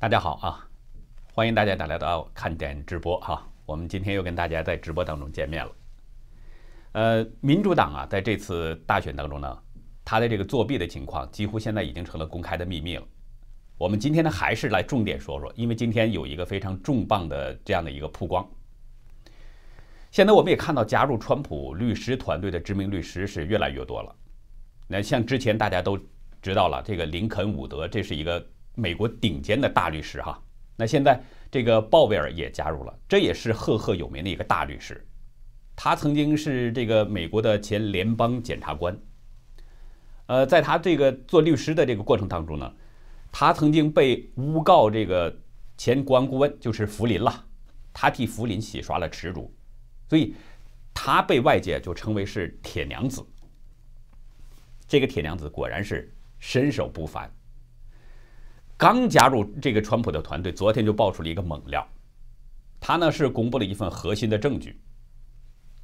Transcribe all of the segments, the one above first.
大家好啊，欢迎大家来到看点直播哈。我们今天又跟大家在直播当中见面了。呃，民主党啊，在这次大选当中呢，他的这个作弊的情况几乎现在已经成了公开的秘密了。我们今天呢，还是来重点说说，因为今天有一个非常重磅的这样的一个曝光。现在我们也看到，加入川普律师团队的知名律师是越来越多了。那像之前大家都知道了，这个林肯·伍德，这是一个美国顶尖的大律师哈。那现在这个鲍威尔也加入了，这也是赫赫有名的一个大律师。他曾经是这个美国的前联邦检察官。呃，在他这个做律师的这个过程当中呢，他曾经被诬告这个前国安顾问就是福林了，他替福林洗刷了耻辱，所以他被外界就称为是铁娘子。这个铁娘子果然是身手不凡。刚加入这个川普的团队，昨天就爆出了一个猛料，他呢是公布了一份核心的证据。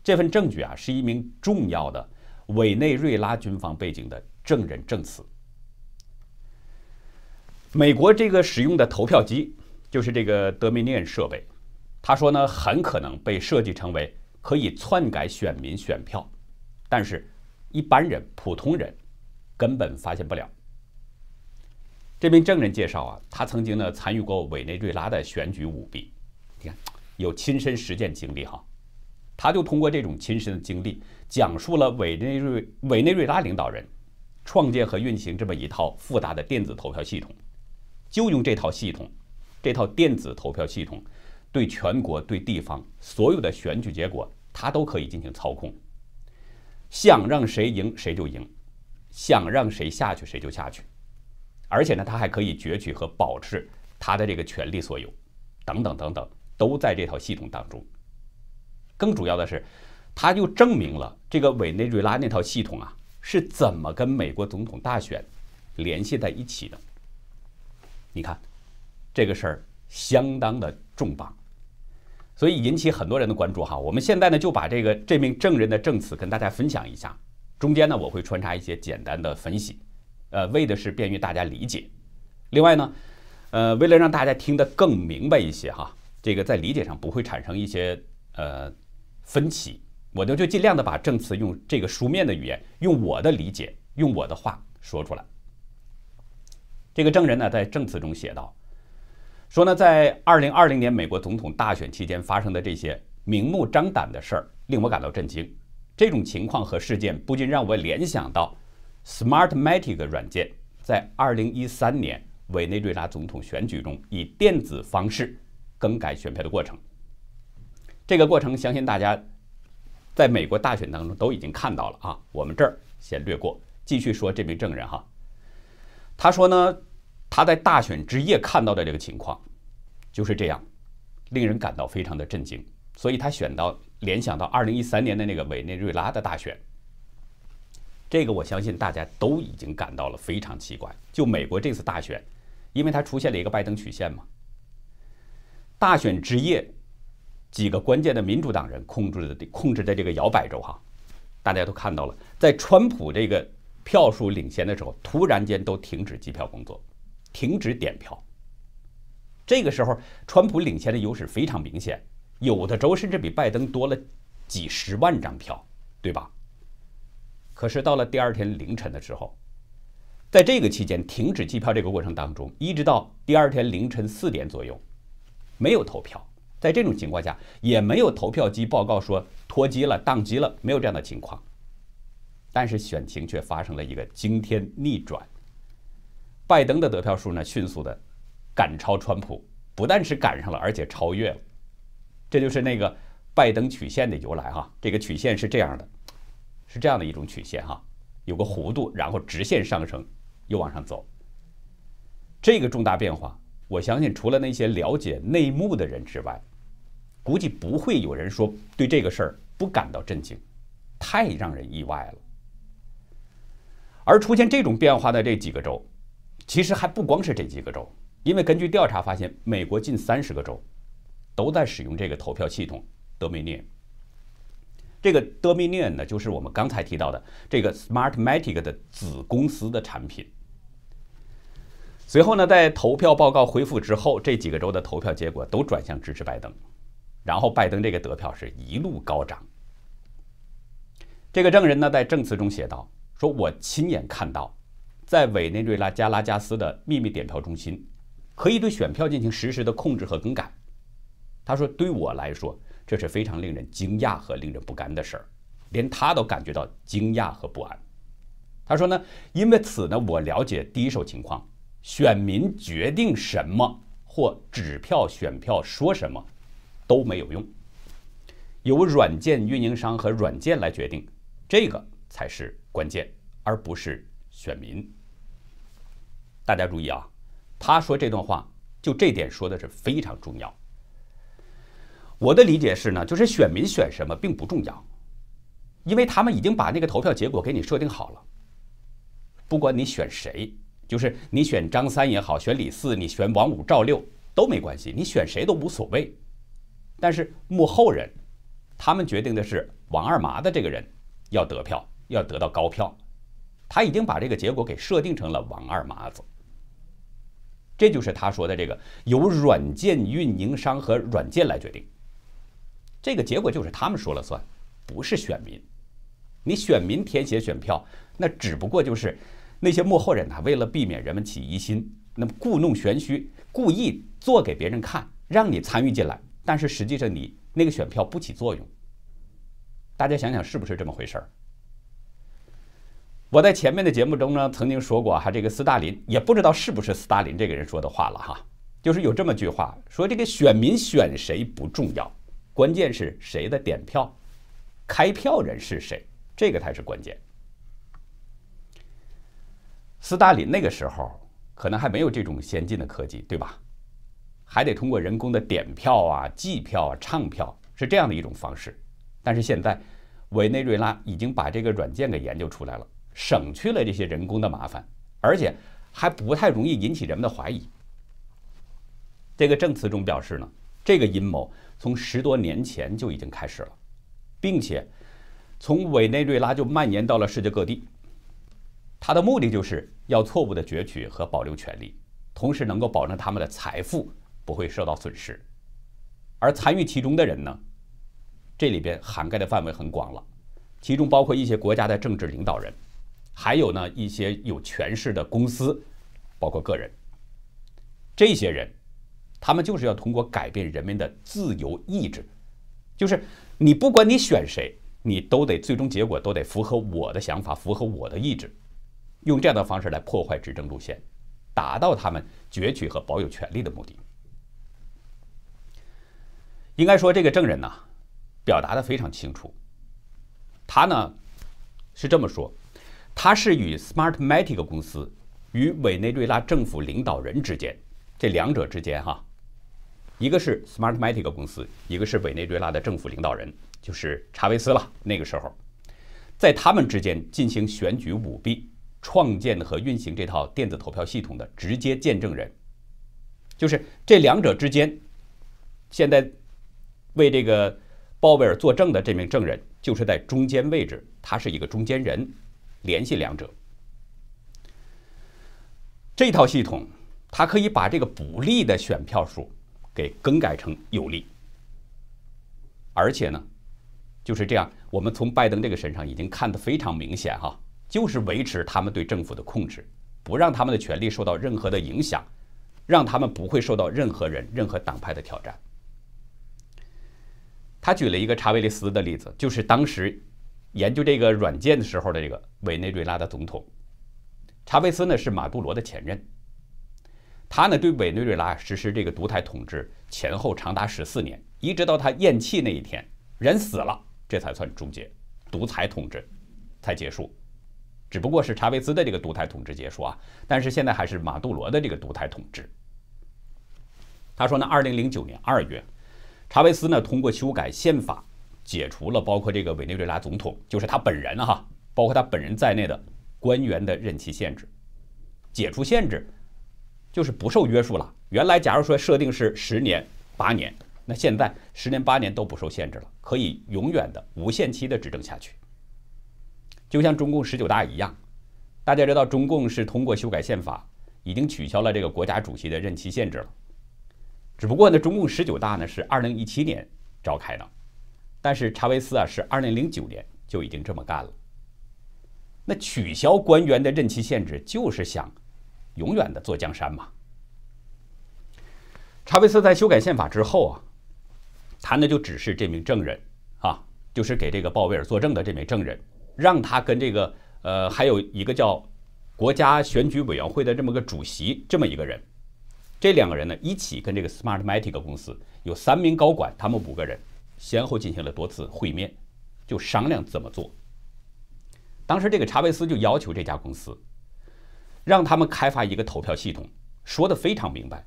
这份证据啊，是一名重要的委内瑞拉军方背景的证人证词。美国这个使用的投票机就是这个 Dominion 设备，他说呢，很可能被设计成为可以篡改选民选票，但是一般人、普通人根本发现不了。这名证人介绍啊，他曾经呢参与过委内瑞拉的选举舞弊，你看有亲身实践经历哈。他就通过这种亲身的经历，讲述了委内瑞委内瑞拉领导人创建和运行这么一套复杂的电子投票系统，就用这套系统，这套电子投票系统，对全国、对地方所有的选举结果，他都可以进行操控。想让谁赢谁就赢，想让谁下去谁就下去，而且呢，他还可以攫取和保持他的这个权利所有，等等等等，都在这套系统当中。更主要的是，他就证明了这个委内瑞拉那套系统啊是怎么跟美国总统大选联系在一起的。你看，这个事儿相当的重磅，所以引起很多人的关注哈。我们现在呢就把这个这名证人的证词跟大家分享一下，中间呢我会穿插一些简单的分析，呃，为的是便于大家理解。另外呢，呃，为了让大家听得更明白一些哈，这个在理解上不会产生一些呃。分歧，我就就尽量的把证词用这个书面的语言，用我的理解，用我的话说出来。这个证人呢，在证词中写道：“说呢，在二零二零年美国总统大选期间发生的这些明目张胆的事儿，令我感到震惊。这种情况和事件不禁让我联想到，Smartmatic 软件在二零一三年委内瑞拉总统选举中以电子方式更改选票的过程。”这个过程，相信大家在美国大选当中都已经看到了啊。我们这儿先略过，继续说这名证人哈。他说呢，他在大选之夜看到的这个情况就是这样，令人感到非常的震惊。所以他选到联想到二零一三年的那个委内瑞拉的大选，这个我相信大家都已经感到了非常奇怪。就美国这次大选，因为它出现了一个拜登曲线嘛，大选之夜。几个关键的民主党人控制的控制的这个摇摆州哈，大家都看到了，在川普这个票数领先的时候，突然间都停止计票工作，停止点票。这个时候，川普领先的优势非常明显，有的州甚至比拜登多了几十万张票，对吧？可是到了第二天凌晨的时候，在这个期间停止计票这个过程当中，一直到第二天凌晨四点左右，没有投票。在这种情况下，也没有投票机报告说脱机了、宕机了，没有这样的情况。但是选情却发生了一个惊天逆转，拜登的得票数呢迅速的赶超川普，不但是赶上了，而且超越了。这就是那个拜登曲线的由来哈。这个曲线是这样的，是这样的一种曲线哈，有个弧度，然后直线上升，又往上走。这个重大变化，我相信除了那些了解内幕的人之外，估计不会有人说对这个事儿不感到震惊，太让人意外了。而出现这种变化的这几个州，其实还不光是这几个州，因为根据调查发现，美国近三十个州都在使用这个投票系统 Dominion。这个 Dominion 呢，就是我们刚才提到的这个 Smartmatic 的子公司的产品。随后呢，在投票报告恢复之后，这几个州的投票结果都转向支持拜登，然后拜登这个得票是一路高涨。这个证人呢，在证词中写道：“说我亲眼看到，在委内瑞拉加拉加斯的秘密点票中心，可以对选票进行实时的控制和更改。”他说：“对我来说，这是非常令人惊讶和令人不甘的事儿，连他都感觉到惊讶和不安。”他说呢：“因为此呢，我了解第一手情况。”选民决定什么或纸票选票说什么都没有用，由软件运营商和软件来决定，这个才是关键，而不是选民。大家注意啊，他说这段话就这点说的是非常重要。我的理解是呢，就是选民选什么并不重要，因为他们已经把那个投票结果给你设定好了，不管你选谁。就是你选张三也好，选李四，你选王五、赵六都没关系，你选谁都无所谓。但是幕后人，他们决定的是王二麻的这个人要得票，要得到高票，他已经把这个结果给设定成了王二麻子。这就是他说的这个由软件运营商和软件来决定，这个结果就是他们说了算，不是选民。你选民填写选票，那只不过就是。那些幕后人呢，为了避免人们起疑心，那么故弄玄虚，故意做给别人看，让你参与进来。但是实际上，你那个选票不起作用。大家想想，是不是这么回事儿？我在前面的节目中呢，曾经说过哈，这个斯大林也不知道是不是斯大林这个人说的话了哈，就是有这么句话，说这个选民选谁不重要，关键是谁的点票，开票人是谁，这个才是关键。斯大林那个时候可能还没有这种先进的科技，对吧？还得通过人工的点票啊、计票啊、唱票，是这样的一种方式。但是现在，委内瑞拉已经把这个软件给研究出来了，省去了这些人工的麻烦，而且还不太容易引起人们的怀疑。这个证词中表示呢，这个阴谋从十多年前就已经开始了，并且从委内瑞拉就蔓延到了世界各地。他的目的就是要错误的攫取和保留权利，同时能够保证他们的财富不会受到损失。而参与其中的人呢，这里边涵盖的范围很广了，其中包括一些国家的政治领导人，还有呢一些有权势的公司，包括个人。这些人，他们就是要通过改变人们的自由意志，就是你不管你选谁，你都得最终结果都得符合我的想法，符合我的意志。用这样的方式来破坏执政路线，达到他们攫取和保有权力的目的。应该说，这个证人呢，表达的非常清楚。他呢是这么说：，他是与 Smartmatic 公司与委内瑞拉政府领导人之间，这两者之间哈，一个是 Smartmatic 公司，一个是委内瑞拉的政府领导人，就是查韦斯了。那个时候，在他们之间进行选举舞弊。创建和运行这套电子投票系统的直接见证人，就是这两者之间，现在为这个鲍威尔作证的这名证人，就是在中间位置，他是一个中间人，联系两者。这套系统，它可以把这个不利的选票数给更改成有利，而且呢，就是这样，我们从拜登这个身上已经看得非常明显哈。就是维持他们对政府的控制，不让他们的权利受到任何的影响，让他们不会受到任何人、任何党派的挑战。他举了一个查韦利斯的例子，就是当时研究这个软件的时候的这个委内瑞拉的总统查韦斯呢是马杜罗的前任，他呢对委内瑞拉实施这个独裁统治前后长达十四年，一直到他咽气那一天，人死了，这才算终结，独裁统治才结束。只不过是查韦斯的这个独裁统治结束啊，但是现在还是马杜罗的这个独裁统治。他说呢，二零零九年二月，查韦斯呢通过修改宪法，解除了包括这个委内瑞拉总统，就是他本人哈，包括他本人在内的官员的任期限制。解除限制就是不受约束了。原来假如说设定是十年、八年，那现在十年、八年都不受限制了，可以永远的无限期的执政下去。就像中共十九大一样，大家知道中共是通过修改宪法，已经取消了这个国家主席的任期限制了。只不过呢，中共十九大呢是二零一七年召开的，但是查韦斯啊是二零零九年就已经这么干了。那取消官员的任期限制，就是想永远的坐江山嘛。查韦斯在修改宪法之后啊，他呢就指示这名证人啊，就是给这个鲍威尔作证的这名证人，让他跟这个呃还有一个叫国家选举委员会的这么个主席这么一个人。这两个人呢，一起跟这个 Smartmatic 公司有三名高管，他们五个人先后进行了多次会面，就商量怎么做。当时这个查韦斯就要求这家公司，让他们开发一个投票系统，说的非常明白。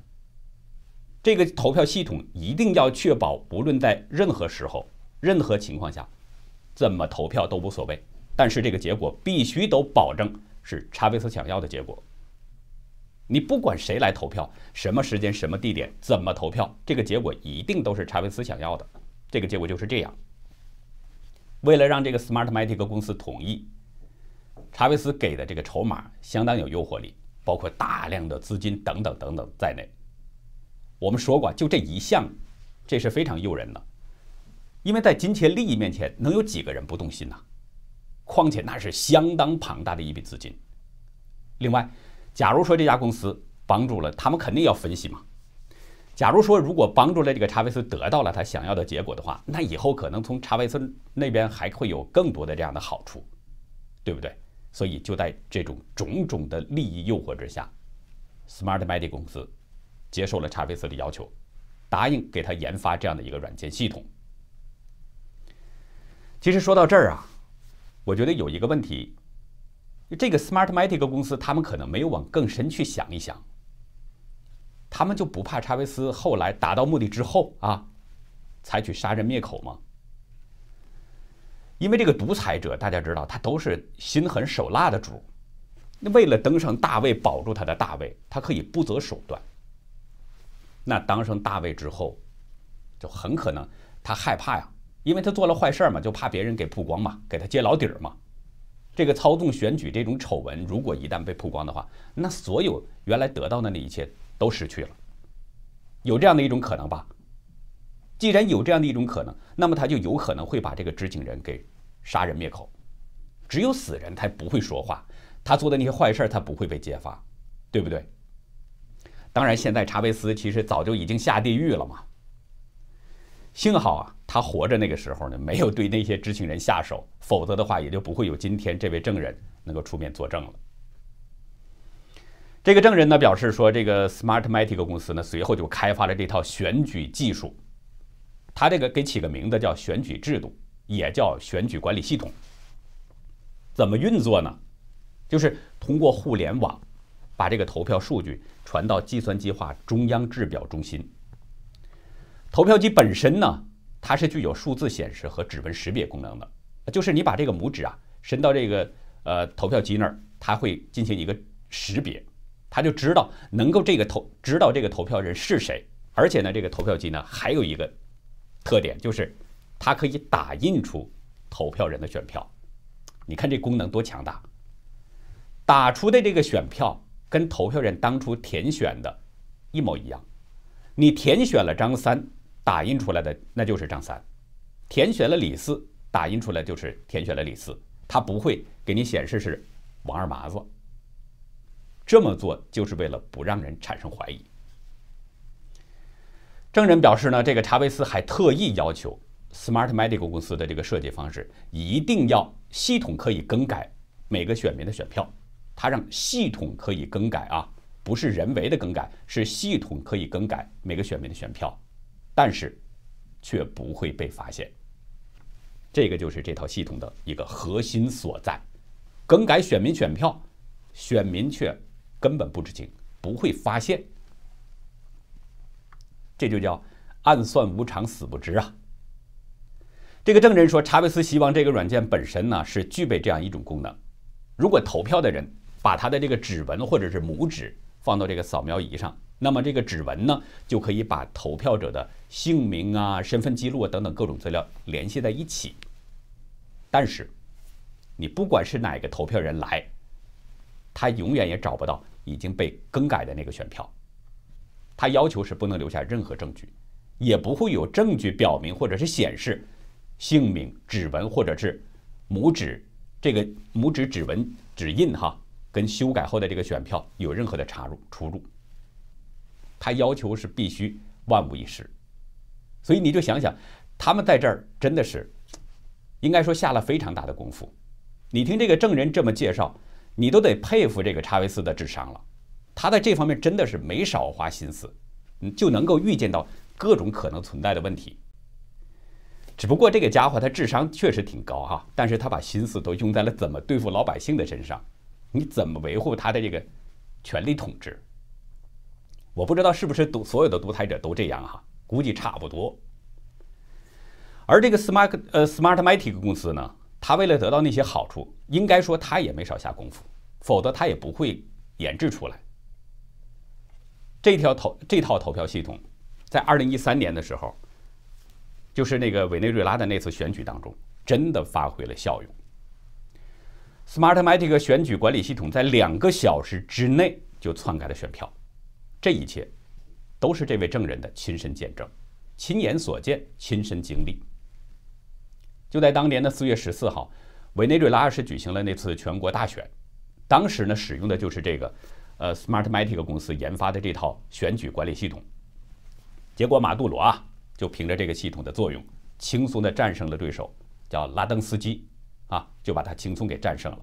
这个投票系统一定要确保，无论在任何时候、任何情况下，怎么投票都无所谓，但是这个结果必须都保证是查韦斯想要的结果。你不管谁来投票，什么时间、什么地点、怎么投票，这个结果一定都是查韦斯想要的。这个结果就是这样。为了让这个 Smartmatic 公司同意，查韦斯给的这个筹码相当有诱惑力，包括大量的资金等等等等在内。我们说过，就这一项，这是非常诱人的，因为在金钱利益面前，能有几个人不动心呢？况且那是相当庞大的一笔资金。另外，假如说这家公司帮助了他们，肯定要分析嘛。假如说如果帮助了这个查韦斯得到了他想要的结果的话，那以后可能从查韦斯那边还会有更多的这样的好处，对不对？所以就在这种种种的利益诱惑之下，Smartmatic 公司接受了查韦斯的要求，答应给他研发这样的一个软件系统。其实说到这儿啊，我觉得有一个问题。这个 Smartmatic 公司，他们可能没有往更深去想一想，他们就不怕查韦斯后来达到目的之后啊，采取杀人灭口吗？因为这个独裁者，大家知道，他都是心狠手辣的主，那为了登上大位，保住他的大位，他可以不择手段。那当上大位之后，就很可能他害怕呀，因为他做了坏事嘛，就怕别人给曝光嘛，给他揭老底儿嘛。这个操纵选举这种丑闻，如果一旦被曝光的话，那所有原来得到的那一切都失去了。有这样的一种可能吧？既然有这样的一种可能，那么他就有可能会把这个知情人给杀人灭口。只有死人他不会说话，他做的那些坏事他不会被揭发，对不对？当然，现在查韦斯其实早就已经下地狱了嘛。幸好啊，他活着那个时候呢，没有对那些知情人下手，否则的话，也就不会有今天这位证人能够出面作证了。这个证人呢表示说，这个 Smartmatic 公司呢随后就开发了这套选举技术，他这个给起个名字叫选举制度，也叫选举管理系统。怎么运作呢？就是通过互联网，把这个投票数据传到计算机化中央制表中心。投票机本身呢，它是具有数字显示和指纹识别功能的，就是你把这个拇指啊伸到这个呃投票机那儿，它会进行一个识别，它就知道能够这个投知道这个投票人是谁，而且呢，这个投票机呢还有一个特点，就是它可以打印出投票人的选票，你看这功能多强大！打出的这个选票跟投票人当初填选的一模一样，你填选了张三。打印出来的那就是张三，填选了李四，打印出来就是填选了李四，他不会给你显示是王二麻子。这么做就是为了不让人产生怀疑。证人表示呢，这个查韦斯还特意要求 Smartmatic 公司的这个设计方式一定要系统可以更改每个选民的选票，他让系统可以更改啊，不是人为的更改，是系统可以更改每个选民的选票。但是，却不会被发现。这个就是这套系统的一个核心所在。更改选民选票，选民却根本不知情，不会发现。这就叫暗算无常，死不知啊。这个证人说，查韦斯希望这个软件本身呢是具备这样一种功能：如果投票的人把他的这个指纹或者是拇指放到这个扫描仪上。那么这个指纹呢，就可以把投票者的姓名啊、身份记录啊等等各种资料联系在一起。但是，你不管是哪个投票人来，他永远也找不到已经被更改的那个选票。他要求是不能留下任何证据，也不会有证据表明或者是显示姓名、指纹或者是拇指这个拇指指纹指印哈，跟修改后的这个选票有任何的插入出入。他要求是必须万无一失，所以你就想想，他们在这儿真的是应该说下了非常大的功夫。你听这个证人这么介绍，你都得佩服这个查韦斯的智商了。他在这方面真的是没少花心思，就能够预见到各种可能存在的问题。只不过这个家伙他智商确实挺高哈，但是他把心思都用在了怎么对付老百姓的身上，你怎么维护他的这个权力统治？我不知道是不是独所有的独裁者都这样哈，估计差不多。而这个 Smart 呃 Smartmatic 公司呢？他为了得到那些好处，应该说他也没少下功夫，否则他也不会研制出来。这条投这套投票系统，在二零一三年的时候，就是那个委内瑞拉的那次选举当中，真的发挥了效用。Smartmatic 选举管理系统在两个小时之内就篡改了选票，这一切都是这位证人的亲身见证、亲眼所见、亲身经历。就在当年的四月十四号，委内瑞拉是举行了那次全国大选，当时呢使用的就是这个，呃，Smartmatic 公司研发的这套选举管理系统。结果马杜罗啊，就凭着这个系统的作用，轻松的战胜了对手，叫拉登斯基，啊，就把他轻松给战胜了。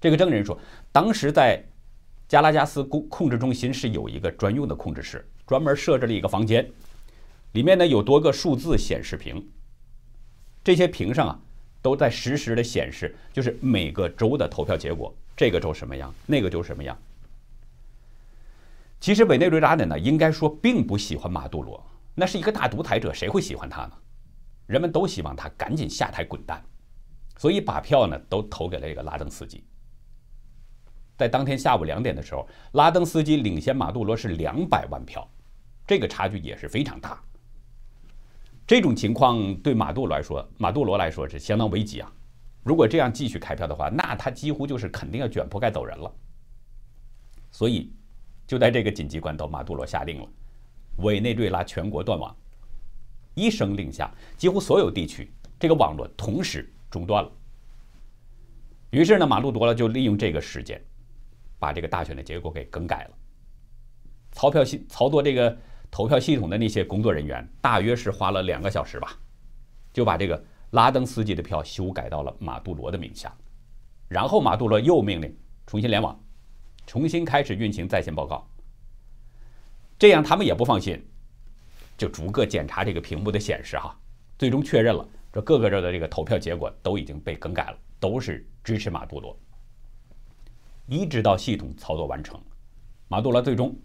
这个证人说，当时在加拉加斯控控制中心是有一个专用的控制室，专门设置了一个房间，里面呢有多个数字显示屏。这些屏上啊，都在实时的显示，就是每个州的投票结果，这个州什么样，那个州什么样。其实委内瑞拉人呢，应该说并不喜欢马杜罗，那是一个大独裁者，谁会喜欢他呢？人们都希望他赶紧下台滚蛋，所以把票呢都投给了这个拉登斯基。在当天下午两点的时候，拉登斯基领先马杜罗是两百万票，这个差距也是非常大。这种情况对马杜罗来说，马杜罗来说是相当危急啊！如果这样继续开票的话，那他几乎就是肯定要卷铺盖走人了。所以，就在这个紧急关头，马杜罗下令了，委内瑞拉全国断网，一声令下，几乎所有地区这个网络同时中断了。于是呢，马杜罗就利用这个时间，把这个大选的结果给更改了，操票系操作这个。投票系统的那些工作人员大约是花了两个小时吧，就把这个拉登斯基的票修改到了马杜罗的名下，然后马杜罗又命令重新联网，重新开始运行在线报告。这样他们也不放心，就逐个检查这个屏幕的显示哈，最终确认了这各个州的这个投票结果都已经被更改了，都是支持马杜罗。一直到系统操作完成，马杜罗最终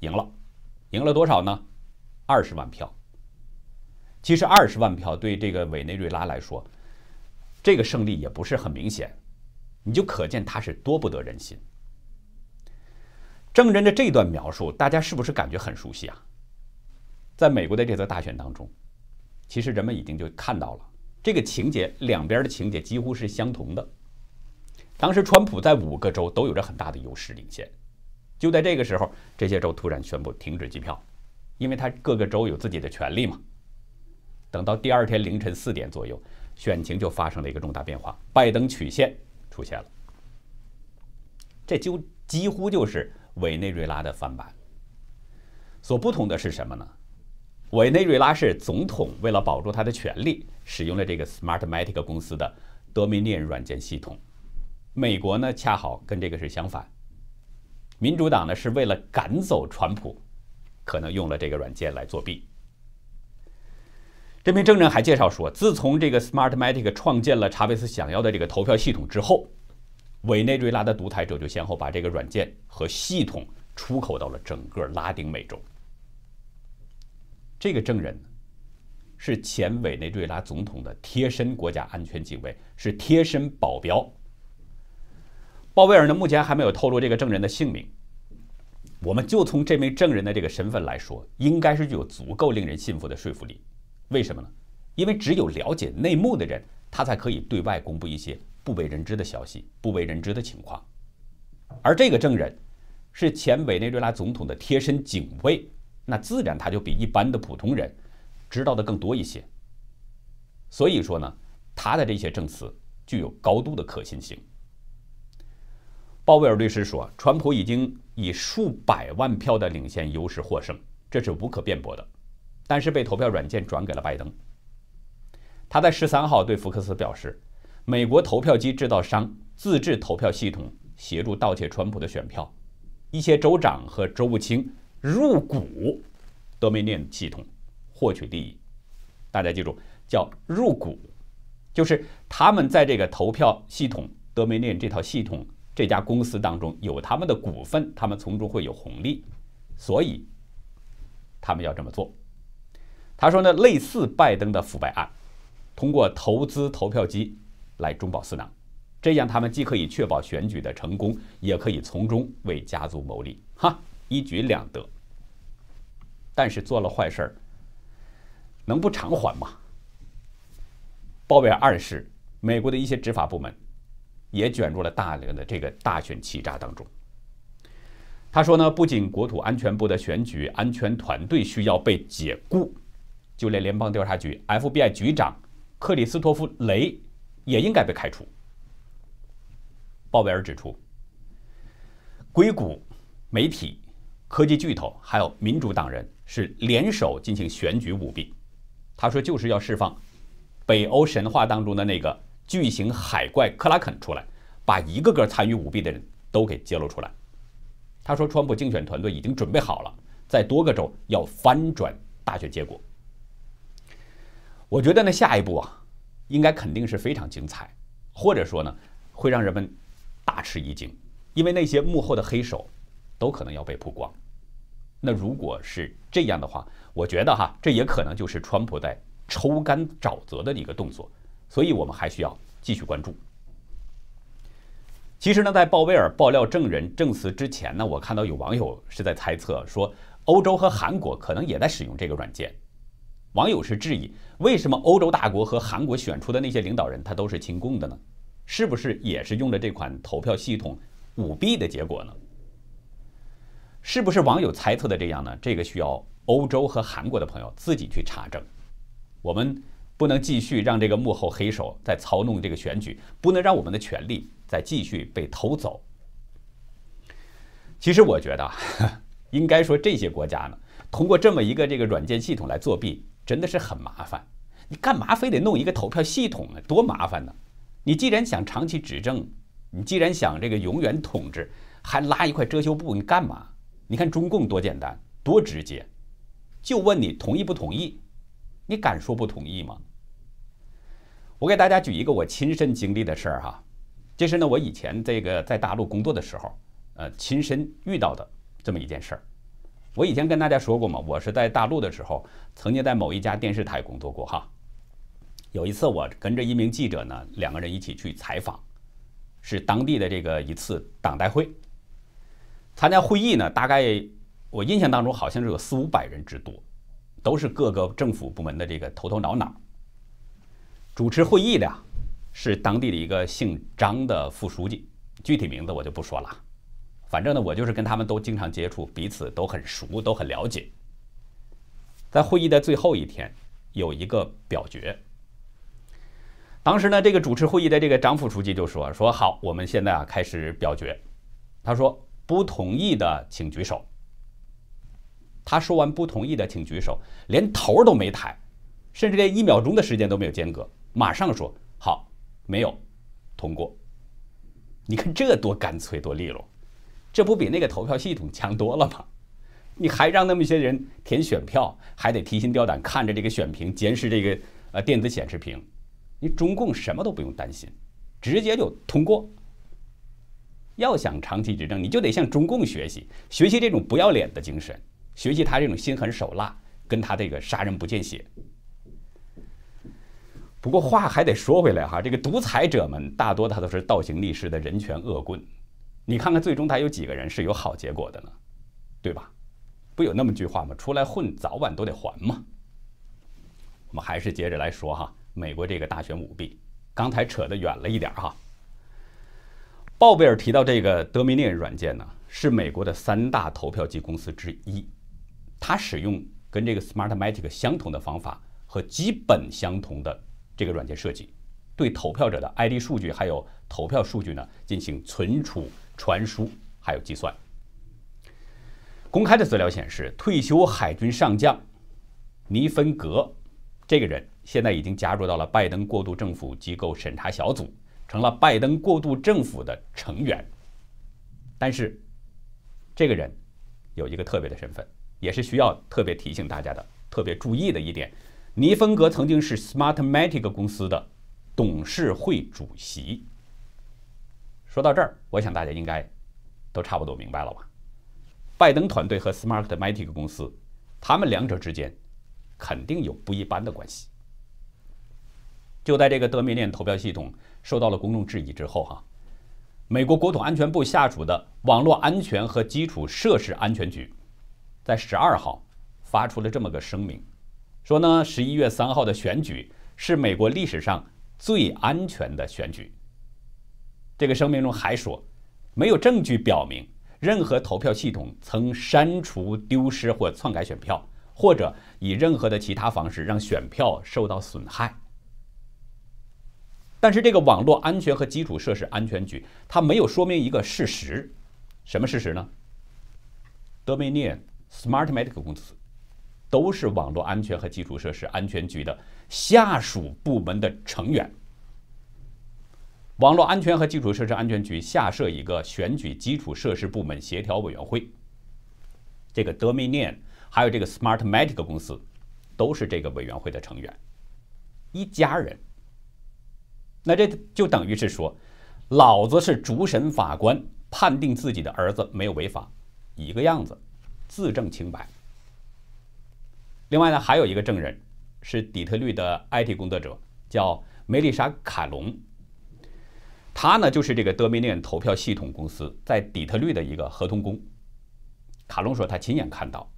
赢了。赢了多少呢？二十万票。其实二十万票对这个委内瑞拉来说，这个胜利也不是很明显，你就可见他是多不得人心。证人的这段描述，大家是不是感觉很熟悉啊？在美国的这次大选当中，其实人们已经就看到了这个情节，两边的情节几乎是相同的。当时川普在五个州都有着很大的优势领先。就在这个时候，这些州突然宣布停止计票，因为他各个州有自己的权利嘛。等到第二天凌晨四点左右，选情就发生了一个重大变化，拜登曲线出现了。这就几乎就是委内瑞拉的翻版。所不同的是什么呢？委内瑞拉是总统为了保住他的权利，使用了这个 Smartmatic 公司的 Dominion 软件系统。美国呢，恰好跟这个是相反。民主党呢是为了赶走川普，可能用了这个软件来作弊。这名证人还介绍说，自从这个 Smartmatic 创建了查韦斯想要的这个投票系统之后，委内瑞拉的独裁者就先后把这个软件和系统出口到了整个拉丁美洲。这个证人是前委内瑞拉总统的贴身国家安全警卫，是贴身保镖。鲍威尔呢，目前还没有透露这个证人的姓名。我们就从这名证人的这个身份来说，应该是具有足够令人信服的说服力。为什么呢？因为只有了解内幕的人，他才可以对外公布一些不为人知的消息、不为人知的情况。而这个证人是前委内瑞拉总统的贴身警卫，那自然他就比一般的普通人知道的更多一些。所以说呢，他的这些证词具有高度的可信性。鲍威尔律师说，川普已经以数百万票的领先优势获胜，这是无可辩驳的。但是被投票软件转给了拜登。他在十三号对福克斯表示，美国投票机制造商自制投票系统协助盗窃川普的选票，一些州长和州务卿入股 Dominion 系统获取利益。大家记住，叫入股，就是他们在这个投票系统 Dominion 这套系统。这家公司当中有他们的股份，他们从中会有红利，所以他们要这么做。他说呢，类似拜登的腐败案，通过投资投票机来中饱私囊，这样他们既可以确保选举的成功，也可以从中为家族谋利，哈，一举两得。但是做了坏事儿，能不偿还吗？鲍威尔二世，美国的一些执法部门。也卷入了大量的这个大选欺诈当中。他说呢，不仅国土安全部的选举安全团队需要被解雇，就连联邦调查局 FBI 局长克里斯托弗雷也应该被开除。鲍威尔指出，硅谷、媒体、科技巨头还有民主党人是联手进行选举舞弊。他说，就是要释放北欧神话当中的那个。巨型海怪克拉肯出来，把一个个参与舞弊的人都给揭露出来。他说，川普竞选团队已经准备好了，在多个州要翻转大选结果。我觉得呢，下一步啊，应该肯定是非常精彩，或者说呢，会让人们大吃一惊，因为那些幕后的黑手都可能要被曝光。那如果是这样的话，我觉得哈，这也可能就是川普在抽干沼泽的一个动作。所以我们还需要继续关注。其实呢，在鲍威尔爆料证人证词之前呢，我看到有网友是在猜测说，欧洲和韩国可能也在使用这个软件。网友是质疑，为什么欧洲大国和韩国选出的那些领导人他都是亲共的呢？是不是也是用了这款投票系统舞弊的结果呢？是不是网友猜测的这样呢？这个需要欧洲和韩国的朋友自己去查证。我们。不能继续让这个幕后黑手在操弄这个选举，不能让我们的权利再继续被偷走。其实我觉得，应该说这些国家呢，通过这么一个这个软件系统来作弊，真的是很麻烦。你干嘛非得弄一个投票系统呢？多麻烦呢！你既然想长期执政，你既然想这个永远统治，还拉一块遮羞布，你干嘛？你看中共多简单，多直接，就问你同意不同意。你敢说不同意吗？我给大家举一个我亲身经历的事儿哈，这是呢我以前这个在大陆工作的时候，呃，亲身遇到的这么一件事儿。我以前跟大家说过嘛，我是在大陆的时候，曾经在某一家电视台工作过哈。有一次我跟着一名记者呢，两个人一起去采访，是当地的这个一次党代会。参加会议呢，大概我印象当中好像是有四五百人之多。都是各个政府部门的这个头头脑脑。主持会议的是当地的一个姓张的副书记，具体名字我就不说了。反正呢，我就是跟他们都经常接触，彼此都很熟，都很了解。在会议的最后一天，有一个表决。当时呢，这个主持会议的这个张副书记就说：“说好，我们现在啊开始表决。”他说：“不同意的请举手。”他说完不同意的，请举手，连头都没抬，甚至连一秒钟的时间都没有间隔，马上说好，没有通过。你看这多干脆多利落，这不比那个投票系统强多了吗？你还让那么些人填选票，还得提心吊胆看着这个选屏，监视这个呃电子显示屏，你中共什么都不用担心，直接就通过。要想长期执政，你就得向中共学习，学习这种不要脸的精神。学习他这种心狠手辣，跟他这个杀人不见血。不过话还得说回来哈，这个独裁者们大多他都是倒行逆施的人权恶棍。你看看最终他有几个人是有好结果的呢？对吧？不有那么句话吗？出来混早晚都得还嘛。我们还是接着来说哈，美国这个大选舞弊，刚才扯得远了一点哈。鲍贝尔提到这个德米涅软件呢。是美国的三大投票机公司之一，它使用跟这个 Smartmatic 相同的方法和基本相同的这个软件设计，对投票者的 ID 数据还有投票数据呢进行存储、传输还有计算。公开的资料显示，退休海军上将尼芬格这个人现在已经加入到了拜登过渡政府机构审查小组。成了拜登过渡政府的成员，但是这个人有一个特别的身份，也是需要特别提醒大家的、特别注意的一点：尼芬格曾经是 Smartmatic 公司的董事会主席。说到这儿，我想大家应该都差不多明白了吧？拜登团队和 Smartmatic 公司，他们两者之间肯定有不一般的关系。就在这个德米链投票系统受到了公众质疑之后，哈，美国国土安全部下属的网络安全和基础设施安全局，在十二号发出了这么个声明，说呢，十一月三号的选举是美国历史上最安全的选举。这个声明中还说，没有证据表明任何投票系统曾删除、丢失或篡改选票，或者以任何的其他方式让选票受到损害。但是这个网络安全和基础设施安全局，它没有说明一个事实，什么事实呢？Dominion、Smartmatic 公司都是网络安全和基础设施安全局的下属部门的成员。网络安全和基础设施安全局下设一个选举基础设施部门协调委员会，这个 Dominion 还有这个 Smartmatic 公司都是这个委员会的成员，一家人。那这就等于是说，老子是主审法官，判定自己的儿子没有违法，一个样子，自证清白。另外呢，还有一个证人是底特律的 IT 工作者，叫梅丽莎·卡隆。他呢就是这个德米链投票系统公司在底特律的一个合同工。卡隆说，他亲眼看到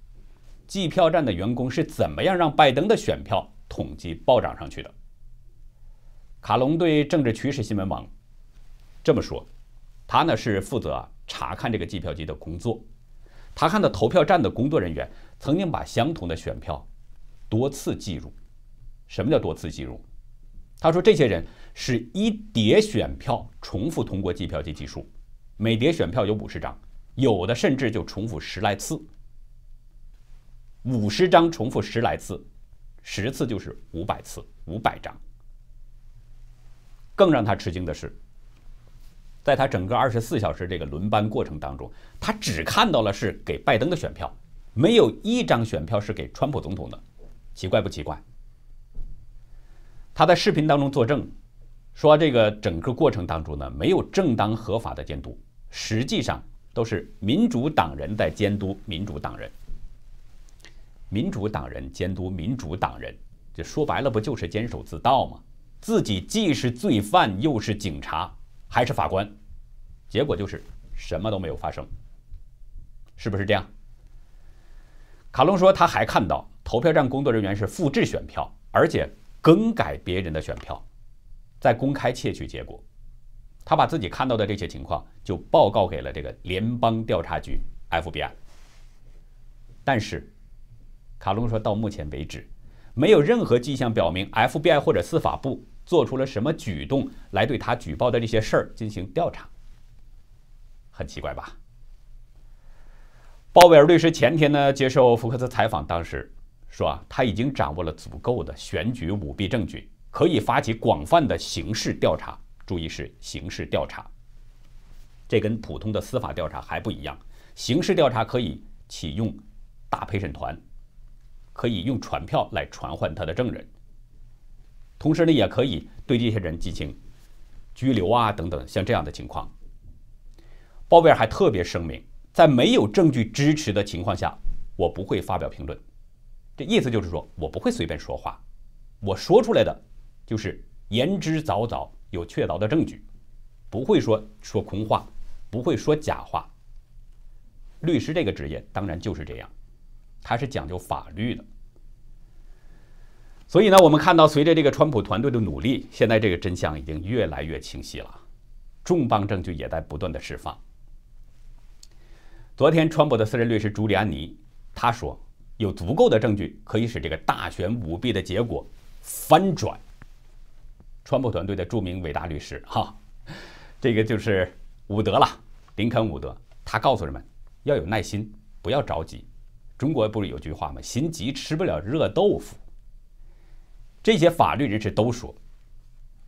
计票站的员工是怎么样让拜登的选票统计暴涨上去的。卡隆对政治趋势新闻网这么说：“他呢是负责查看这个计票机的工作。他看到投票站的工作人员曾经把相同的选票多次计入。什么叫多次计入？他说这些人是一叠选票重复通过计票机计数，每叠选票有五十张，有的甚至就重复十来次。五十张重复十来次，十次就是五百次，五百张。”更让他吃惊的是，在他整个二十四小时这个轮班过程当中，他只看到了是给拜登的选票，没有一张选票是给川普总统的，奇怪不奇怪？他在视频当中作证，说这个整个过程当中呢，没有正当合法的监督，实际上都是民主党人在监督民主党人，民主党人监督民主党人，这说白了不就是监守自盗吗？自己既是罪犯，又是警察，还是法官，结果就是什么都没有发生，是不是这样？卡隆说，他还看到投票站工作人员是复制选票，而且更改别人的选票，在公开窃取结果。他把自己看到的这些情况就报告给了这个联邦调查局 FBI。但是，卡隆说到目前为止。没有任何迹象表明 FBI 或者司法部做出了什么举动来对他举报的这些事儿进行调查，很奇怪吧？鲍威尔律师前天呢接受福克斯采访，当时说啊，他已经掌握了足够的选举舞弊证据，可以发起广泛的刑事调查。注意是刑事调查，这跟普通的司法调查还不一样。刑事调查可以启用大陪审团。可以用传票来传唤他的证人，同时呢，也可以对这些人进行拘留啊等等，像这样的情况。鲍威尔还特别声明，在没有证据支持的情况下，我不会发表评论。这意思就是说我不会随便说话，我说出来的就是言之凿凿、有确凿的证据，不会说说空话，不会说假话。律师这个职业当然就是这样。他是讲究法律的，所以呢，我们看到随着这个川普团队的努力，现在这个真相已经越来越清晰了，重磅证据也在不断的释放。昨天，川普的私人律师朱利安尼他说，有足够的证据可以使这个大选舞弊的结果翻转。川普团队的著名伟大律师哈，这个就是伍德了，林肯·伍德，他告诉人们要有耐心，不要着急。中国不是有句话吗？心急吃不了热豆腐。这些法律人士都说，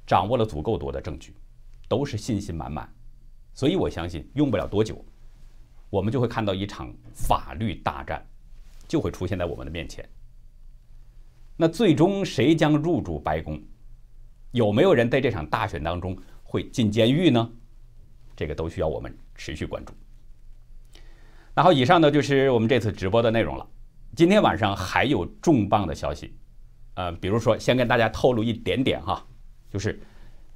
掌握了足够多的证据，都是信心满满，所以我相信用不了多久。我们就会看到一场法律大战，就会出现在我们的面前。那最终谁将入主白宫？有没有人在这场大选当中会进监狱呢？这个都需要我们持续关注。然后，以上呢就是我们这次直播的内容了。今天晚上还有重磅的消息，呃，比如说先跟大家透露一点点哈，就是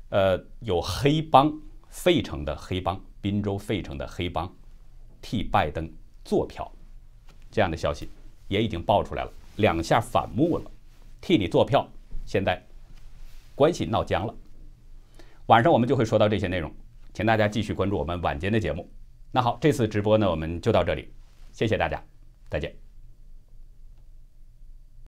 呃有黑帮，费城的黑帮，宾州费城的黑帮。替拜登做票，这样的消息也已经爆出来了，两下反目了，替你做票，现在关系闹僵了。晚上我们就会说到这些内容，请大家继续关注我们晚间的节目。那好，这次直播呢我们就到这里，谢谢大家，再见。